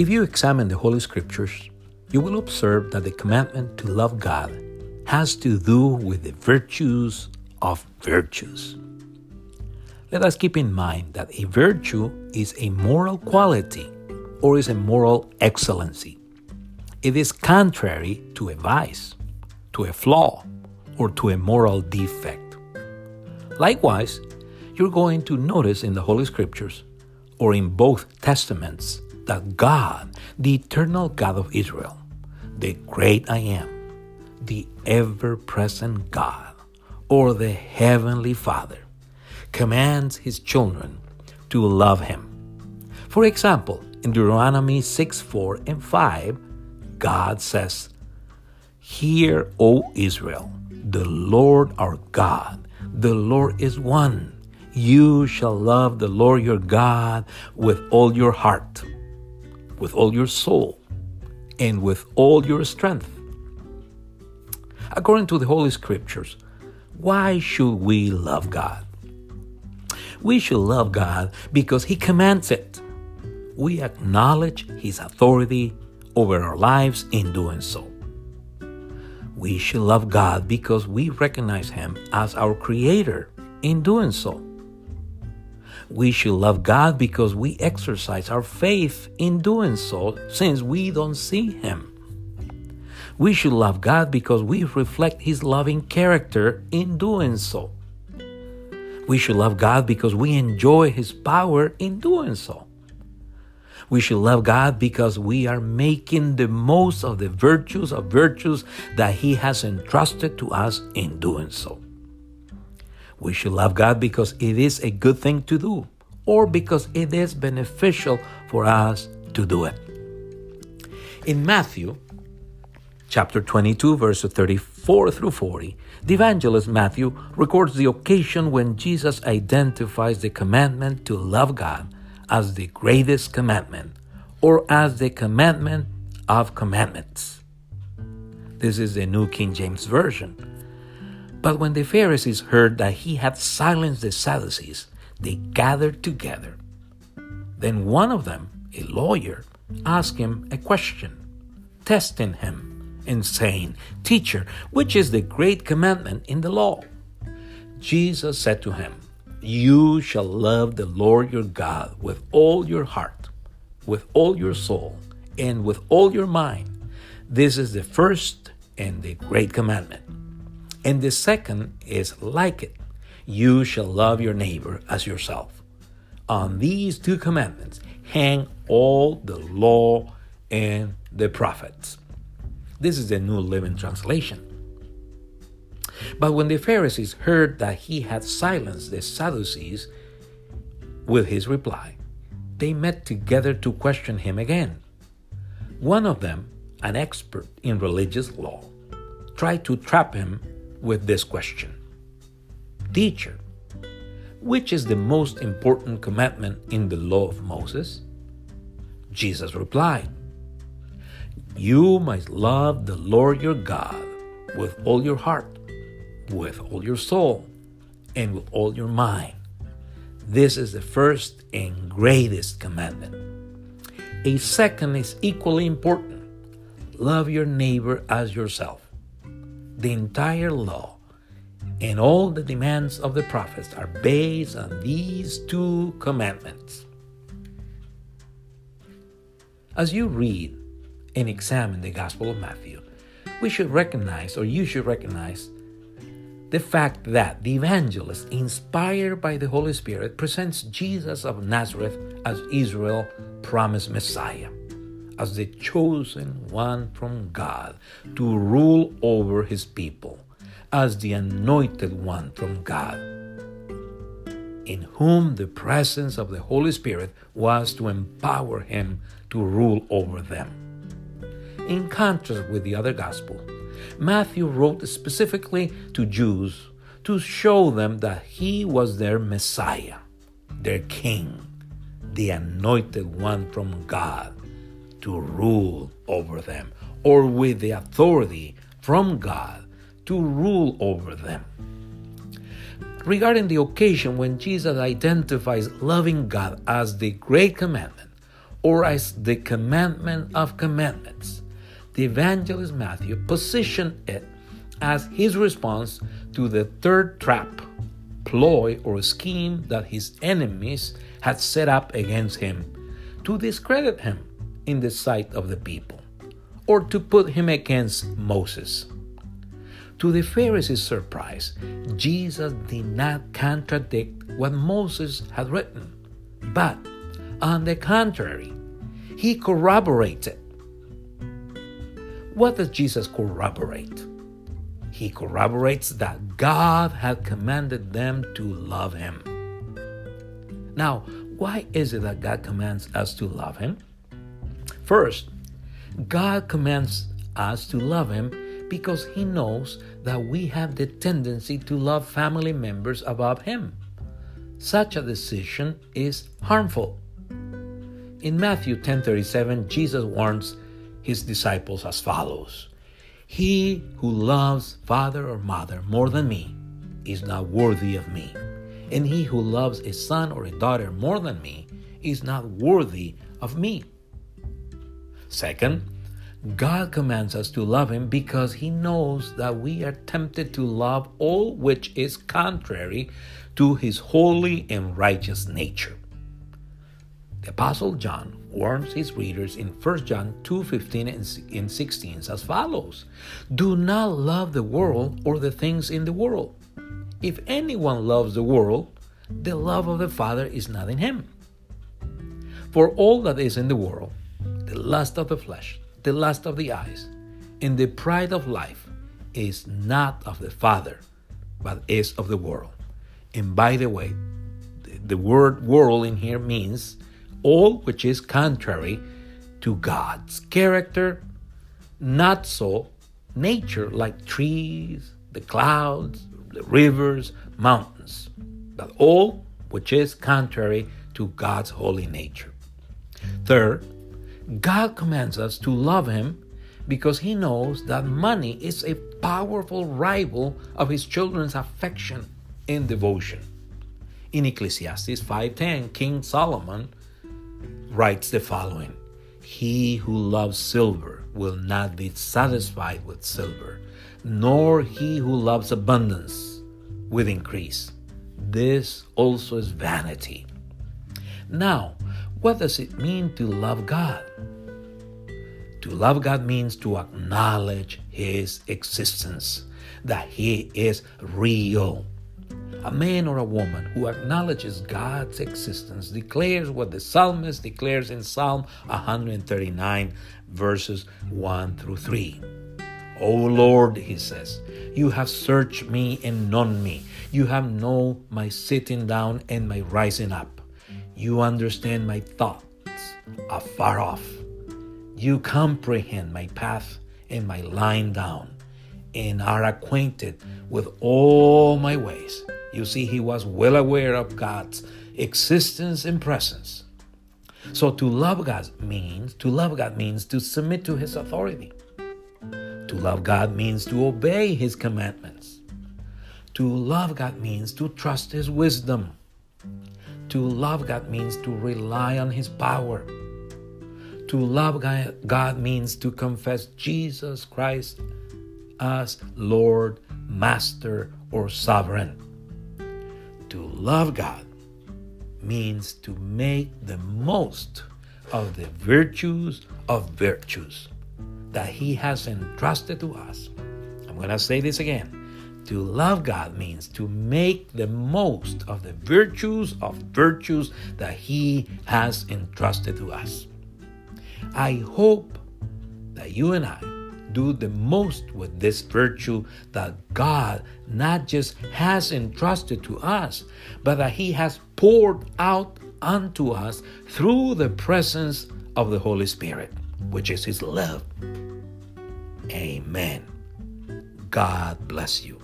If you examine the Holy Scriptures, you will observe that the commandment to love God has to do with the virtues of virtues. Let us keep in mind that a virtue is a moral quality or is a moral excellency. It is contrary to a vice, to a flaw, or to a moral defect. Likewise, you're going to notice in the Holy Scriptures or in both Testaments that God, the eternal God of Israel, the great I am, the ever present God, or the Heavenly Father, commands his children to love him. For example, in Deuteronomy 6 4 and 5, God says, Hear, O Israel, the Lord our God, the Lord is one. You shall love the Lord your God with all your heart, with all your soul, and with all your strength. According to the Holy Scriptures, why should we love God? We should love God because He commands it. We acknowledge His authority over our lives in doing so. We should love God because we recognize Him as our Creator in doing so. We should love God because we exercise our faith in doing so since we don't see Him. We should love God because we reflect His loving character in doing so. We should love God because we enjoy His power in doing so. We should love God because we are making the most of the virtues of virtues that He has entrusted to us in doing so. We should love God because it is a good thing to do or because it is beneficial for us to do it. In Matthew chapter 22, verses 34 through 40, the evangelist Matthew records the occasion when Jesus identifies the commandment to love God as the greatest commandment or as the commandment of commandments. This is the New King James Version. But when the Pharisees heard that he had silenced the Sadducees, they gathered together. Then one of them, a lawyer, asked him a question, testing him and saying, Teacher, which is the great commandment in the law? Jesus said to him, You shall love the Lord your God with all your heart, with all your soul, and with all your mind. This is the first and the great commandment. And the second is like it you shall love your neighbor as yourself. On these two commandments hang all the law and the prophets. This is the New Living Translation. But when the Pharisees heard that he had silenced the Sadducees with his reply, they met together to question him again. One of them, an expert in religious law, tried to trap him with this question Teacher, which is the most important commandment in the law of Moses? Jesus replied, You must love the Lord your God with all your heart, with all your soul, and with all your mind. This is the first and greatest commandment. A second is equally important love your neighbor as yourself. The entire law and all the demands of the prophets are based on these two commandments. As you read and examine the Gospel of Matthew, we should recognize, or you should recognize, the fact that the evangelist, inspired by the Holy Spirit, presents Jesus of Nazareth as Israel's promised Messiah, as the chosen one from God to rule over his people, as the anointed one from God, in whom the presence of the Holy Spirit was to empower him to rule over them. In contrast with the other gospel, Matthew wrote specifically to Jews to show them that he was their Messiah, their King, the anointed one from God to rule over them, or with the authority from God to rule over them. Regarding the occasion when Jesus identifies loving God as the great commandment, or as the commandment of commandments. The evangelist Matthew positioned it as his response to the third trap, ploy, or scheme that his enemies had set up against him to discredit him in the sight of the people, or to put him against Moses. To the Pharisees' surprise, Jesus did not contradict what Moses had written, but on the contrary, he corroborated. What does Jesus corroborate? He corroborates that God had commanded them to love him. Now, why is it that God commands us to love him? First, God commands us to love him because he knows that we have the tendency to love family members above him. Such a decision is harmful. In Matthew 10:37, Jesus warns his disciples as follows: He who loves father or mother more than me is not worthy of me, and he who loves a son or a daughter more than me is not worthy of me. Second, God commands us to love Him because He knows that we are tempted to love all which is contrary to His holy and righteous nature. The Apostle John warns his readers in 1 John 2 15 and 16 as follows Do not love the world or the things in the world. If anyone loves the world, the love of the Father is not in him. For all that is in the world, the lust of the flesh, the lust of the eyes, and the pride of life is not of the Father, but is of the world. And by the way, the word world in here means all which is contrary to God's character, not so nature like trees, the clouds, the rivers, mountains, but all which is contrary to God's holy nature. Third, God commands us to love Him because He knows that money is a powerful rival of His children's affection and devotion. In Ecclesiastes 5:10, King Solomon writes the following: He who loves silver will not be satisfied with silver, nor he who loves abundance with increase. This also is vanity. Now, what does it mean to love God? To love God means to acknowledge His existence, that He is real. A man or a woman who acknowledges God's existence declares what the psalmist declares in Psalm 139, verses 1 through 3. O Lord, he says, you have searched me and known me. You have known my sitting down and my rising up. You understand my thoughts afar off. You comprehend my path and my lying down, and are acquainted with all my ways. You see, he was well aware of God's existence and presence. So to love God means to love God means to submit to his authority. To love God means to obey his commandments. To love God means to trust his wisdom. To love God means to rely on His power. To love God means to confess Jesus Christ as Lord, Master, or Sovereign. To love God means to make the most of the virtues of virtues that He has entrusted to us. I'm going to say this again. To love God means to make the most of the virtues of virtues that He has entrusted to us. I hope that you and I do the most with this virtue that God not just has entrusted to us, but that He has poured out unto us through the presence of the Holy Spirit, which is His love. Amen. God bless you.